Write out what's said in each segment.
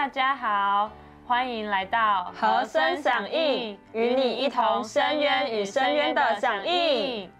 大家好，欢迎来到和声响应，与你一同深渊与深渊的响应。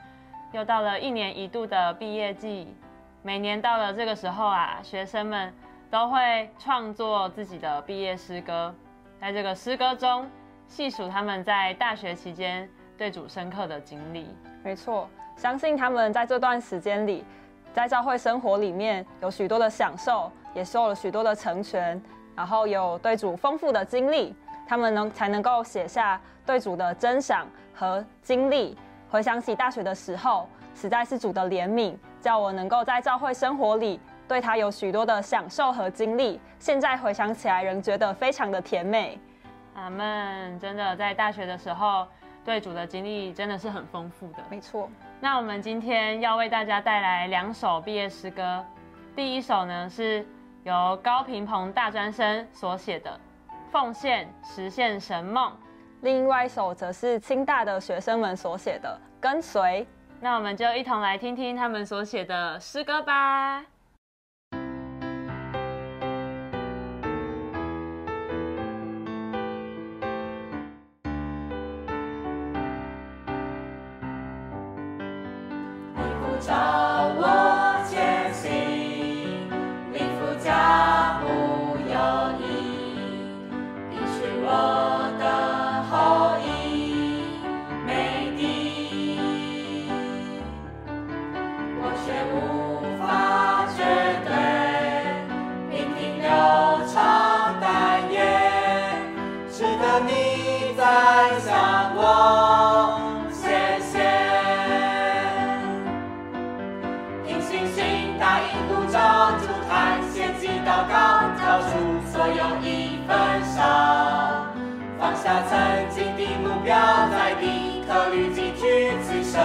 又到了一年一度的毕业季，每年到了这个时候啊，学生们都会创作自己的毕业诗歌，在这个诗歌中细数他们在大学期间对主深刻的经历。没错，相信他们在这段时间里，在教会生活里面有许多的享受，也受了许多的成全，然后有对主丰富的经历，他们能才能够写下对主的真赏和经历。回想起大学的时候，实在是主的怜悯，叫我能够在教会生活里对他有许多的享受和经历。现在回想起来，仍觉得非常的甜美。阿门！真的在大学的时候，对主的经历真的是很丰富的。没错。那我们今天要为大家带来两首毕业诗歌。第一首呢，是由高平鹏大专生所写的《奉献实现神梦》。另外一首则是清大的学生们所写的《跟随》，那我们就一同来听听他们所写的诗歌吧。前进的目标在地考虑进取自身。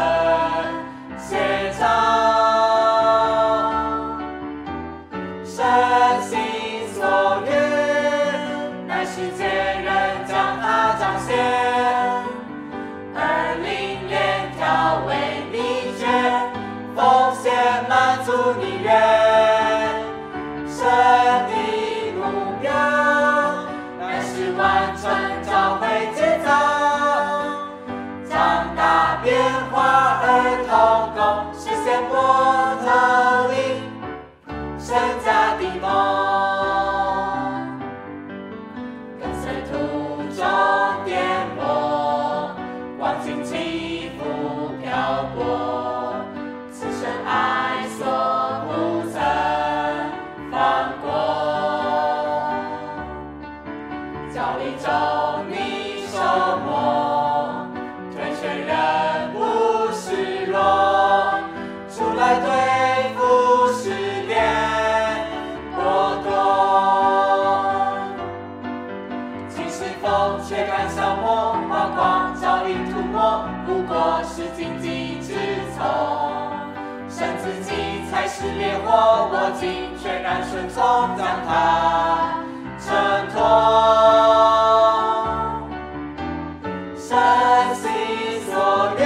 是在我特利现在我尽全然顺从，将它衬托。山心所愿，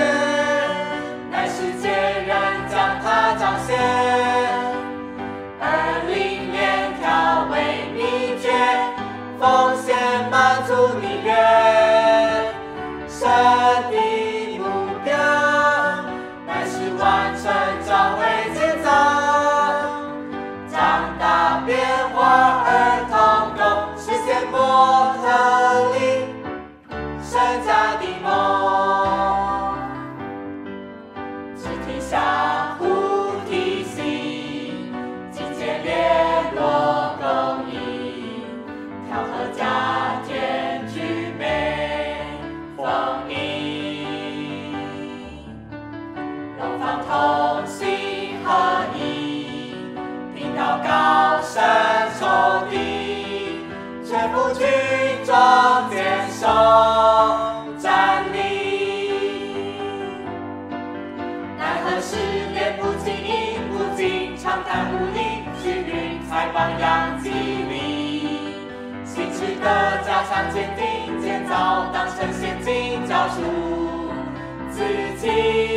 乃是皆然将它彰显。而灵面调为秘诀，奉献满足你。早当成陷阱，交出自己。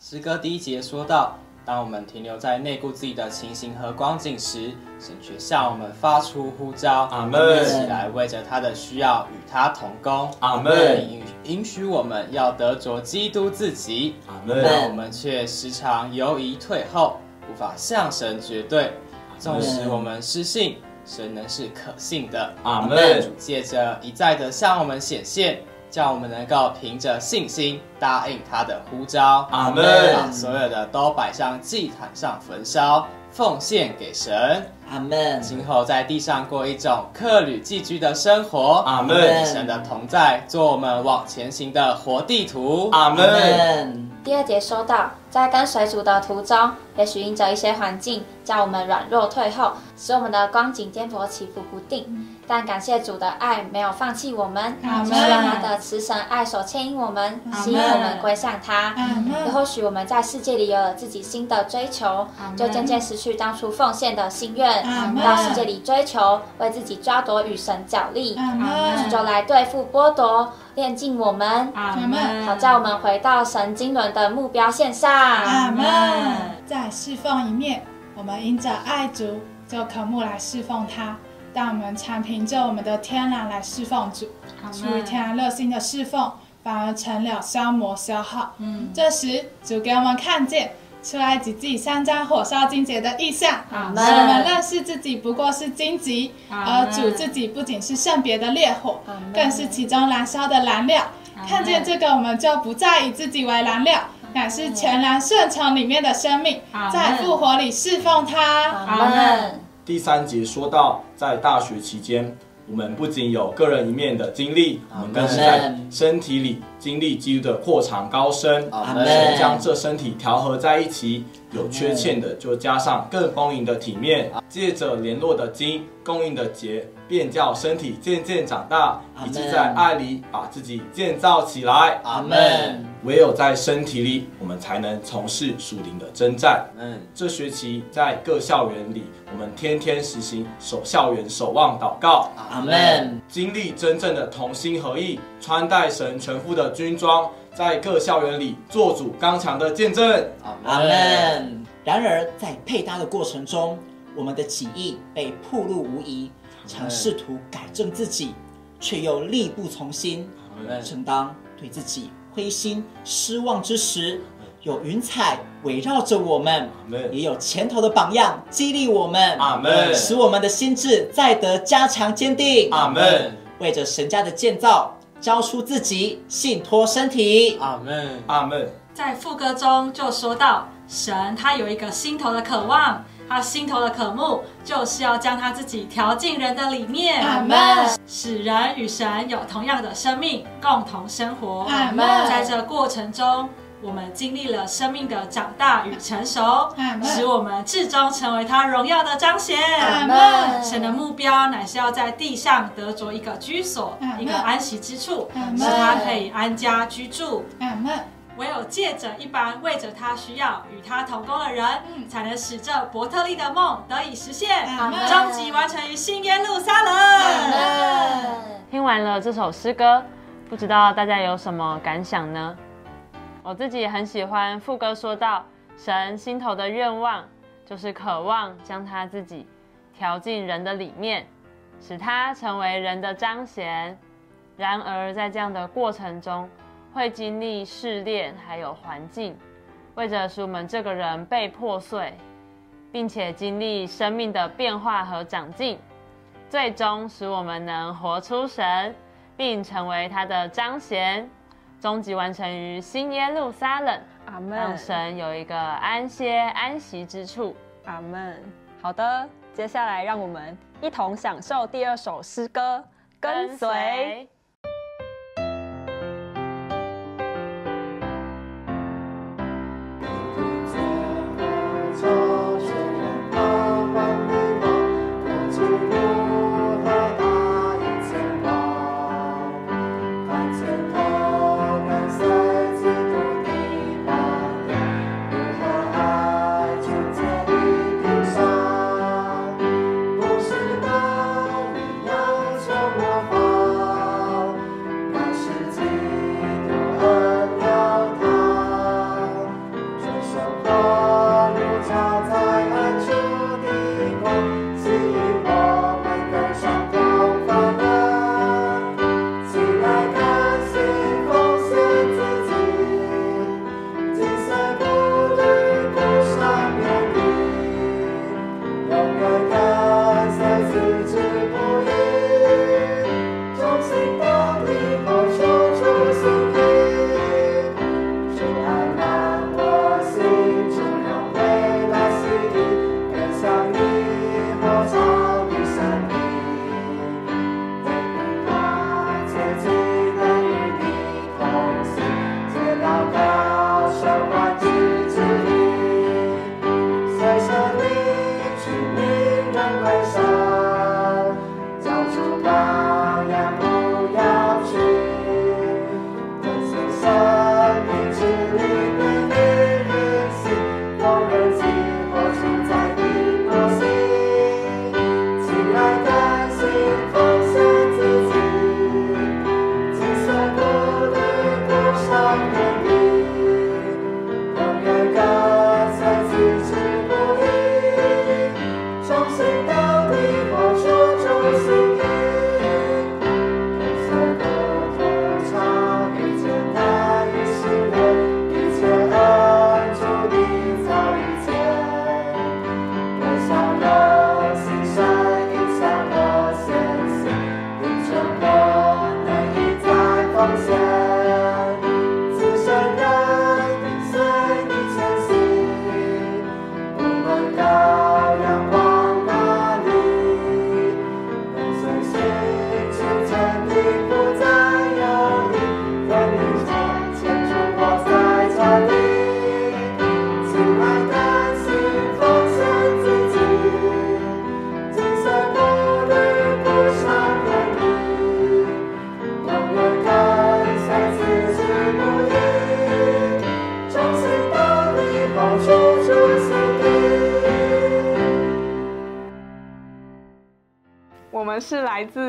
诗歌第一节说到，当我们停留在内顾自己的情形和光景时，神却向我们发出呼召，阿门一起来为着他的需要与他同工。阿门允允许我们要得着基督自己，阿门但我们却时常犹疑退后，无法向神绝对。纵使我们失信，神能是可信的。阿门主借着一再的向我们显现，叫我们能够凭着信心答应他的呼召。阿门把所有的都摆上祭坛上焚烧，奉献给神。阿门。今后在地上过一种客旅寄居的生活。阿门神的同在，做我们往前行的活地图。阿门。第二节说到，在跟随主的途中，也许因着一些环境，叫我们软弱退后，使我们的光景颠簸起伏不定。但感谢主的爱没有放弃我们，阿门。只是让他的慈神爱所牵引我们，吸引我们归向他。也或许我们在世界里有了自己新的追求，就渐渐失去当初奉献的心愿到世界里追求，为自己抓夺与神角力，就来对付剥夺，炼尽我们，好叫我们回到神经纶的目标线上。阿门。在侍奉一面，我们因着爱主，就渴慕来侍奉他；但我们常凭着我们的天然来侍奉主，出于天然热心的侍奉，反而成了消磨消耗。嗯这时，主给我们看见出埃及记三章火烧荆棘的意象，使我们。认识自己不过是荆棘，而主自己不仅是圣别的烈火，更是其中燃烧的燃料。看见这个，我们就不再以自己为燃料，乃是全然顺从里面的生命，在复活里侍奉他。阿门。第三节说到，在大学期间，我们不仅有个人一面的经历，我们更是在身体里经历基督的扩长高升。阿将这身体调和在一起，有缺陷的就加上更丰盈的体面，借着联络的筋供应的节，便叫身体渐渐长大，以及在爱里把自己建造起来。阿门。门。唯有在身体里，我们才能从事属灵的征战。嗯，这学期在各校园里，我们天天实行守校园、守望祷告，阿门。经历真正的同心合意，穿戴神全副的军装，在各校园里做主刚强的见证。阿门。然而，在配搭的过程中，我们的己意被暴露无遗，常试图改正自己，却又力不从心。正当对自己灰心失望之时，有云彩围绕着我们，也有前头的榜样激励我们，阿门使我们的心智再得加强坚定。阿门。为着神家的建造，交出自己，信托身体。阿门。阿门。在副歌中就说到，神他有一个心头的渴望，他心头的渴慕就是要将他自己调进人的里面，阿门。使人与神有同样的生命，共同生活。阿门在这过程中，我们经历了生命的长大与成熟，使我们至终成为他荣耀的彰显。神的目标乃是要在地上得着一个居所一个安息之处使他可以安家居住。唯有借着一般为着他需要与他同工的人，嗯。才能使这伯特利的梦得以实现，终极完成于新耶路撒冷。听完了这首诗歌，不知道大家有什么感想呢？我自己也很喜欢副歌说到，神心头的愿望就是渴望将他自己调进人的里面，使他成为人的彰显。然而在这样的过程中，会经历试炼，还有环境，为着使我们这个人被破碎，并且经历生命的变化和长进。最终使我们能活出神，并成为他的彰显，终极完成于新耶路撒冷，阿门让。神有一个安歇安息之处。阿门。好的，接下来让我们一同享受第二首诗歌《跟随》。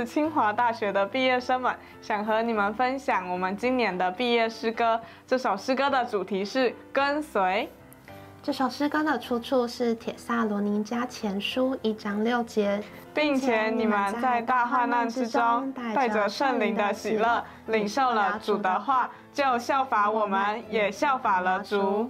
清华大学的毕业生们，想和你们分享我们今年的毕业诗歌。这首诗歌的主题是跟随。这首诗歌的出处是《铁萨罗尼迦前书》一章六节，并且你们在大患难之中，带着圣灵的喜乐，领受了主的话，就效法我们，也效法了主。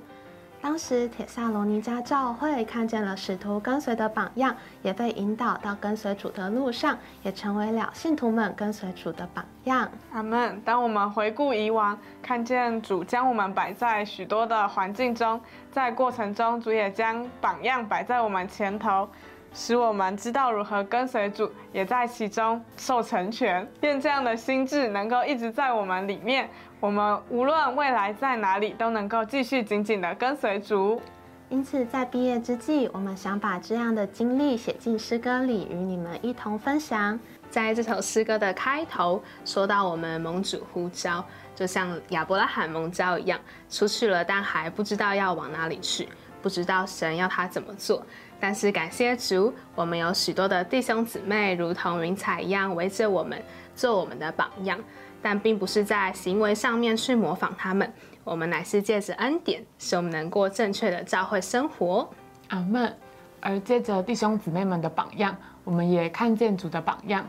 当时，铁萨罗尼加教会看见了使徒跟随的榜样，也被引导到跟随主的路上，也成为了信徒们跟随主的榜样。阿门。当我们回顾以往，看见主将我们摆在许多的环境中，在过程中，主也将榜样摆在我们前头。使我们知道如何跟随主，也在其中受成全。愿这样的心智能够一直在我们里面，我们无论未来在哪里，都能够继续紧紧的跟随主。因此，在毕业之际，我们想把这样的经历写进诗歌里，与你们一同分享。在这首诗歌的开头，说到我们蒙主呼召，就像亚伯拉罕蒙召一样，出去了，但还不知道要往哪里去，不知道神要他怎么做。但是感谢主，我们有许多的弟兄姊妹，如同云彩一样围着我们，做我们的榜样。但并不是在行为上面去模仿他们，我们乃是借着恩典，使我们能过正确的教会生活。阿门。而借着弟兄姊妹们的榜样，我们也看见主的榜样。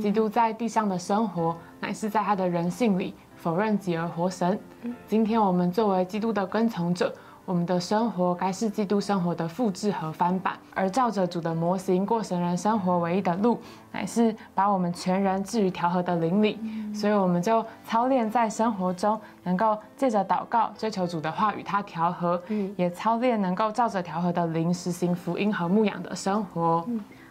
基督在地上的生活，乃是在他的人性里否认己而活神。今天我们作为基督的跟从者。我们的生活该是基督生活的复制和翻版，而照着主的模型过神人生活唯一的路，乃是把我们全人置于调和的灵里。所以，我们就操练在生活中，能够借着祷告追求主的话与他调和，也操练能够照着调和的灵实行福音和牧养的生活。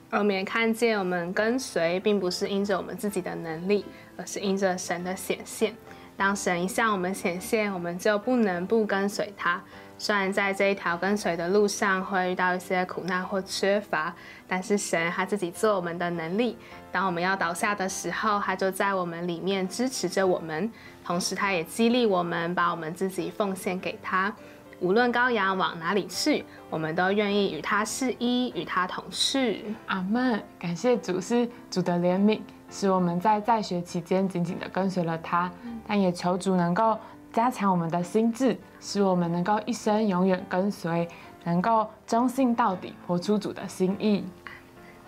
而我们也看见，我们跟随并不是因着我们自己的能力，而是因着神的显现。当神一向我们显现，我们就不能不跟随他。虽然在这一条跟随的路上会遇到一些苦难或缺乏，但是神他自己做我们的能力。当我们要倒下的时候，他就在我们里面支持着我们，同时他也激励我们，把我们自己奉献给他。无论羔羊往哪里去，我们都愿意与他是一，与他同去。阿门。感谢主是主的怜悯，使我们在在学期间紧紧的跟随了他，但也求主能够。加强我们的心智，使我们能够一生永远跟随，能够忠信到底，活出主的心意。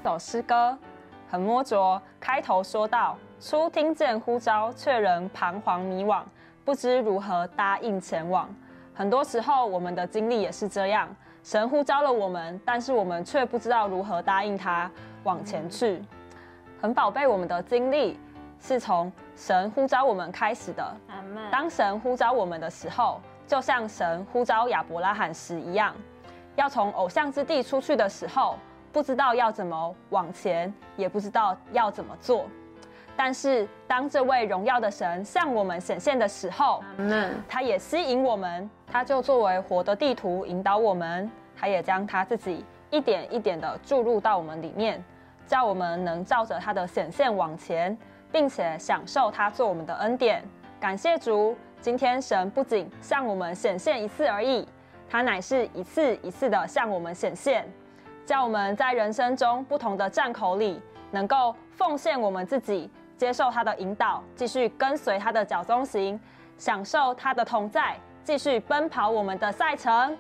首诗歌很摸着，开头说到：初听见呼召，却仍彷徨迷惘，不知如何答应前往。很多时候，我们的经历也是这样，神呼召了我们，但是我们却不知道如何答应他往前去。很宝贝我们的经历。是从神呼召我们开始的。当神呼召我们的时候，就像神呼召亚伯拉罕时一样，要从偶像之地出去的时候，不知道要怎么往前，也不知道要怎么做。但是当这位荣耀的神向我们显现的时候，他也吸引我们，他就作为活的地图引导我们，他也将他自己一点一点的注入到我们里面，叫我们能照着他的显现往前。并且享受他做我们的恩典，感谢主。今天神不仅向我们显现一次而已，他乃是一次一次的向我们显现，叫我们在人生中不同的站口里，能够奉献我们自己，接受他的引导，继续跟随他的脚踪行，享受他的同在，继续奔跑我们的赛程。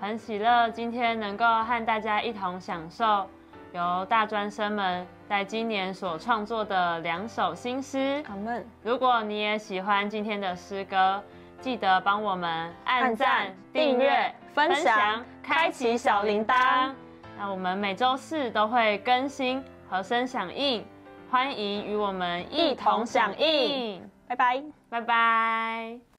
很喜乐，今天能够和大家一同享受。由大专生们在今年所创作的两首新诗。阿门。如果你也喜欢今天的诗歌，记得帮我们按赞、订阅、分享、开启小铃铛。那我们每周四都会更新和声响应，欢迎与我们一同响应。拜拜，拜拜。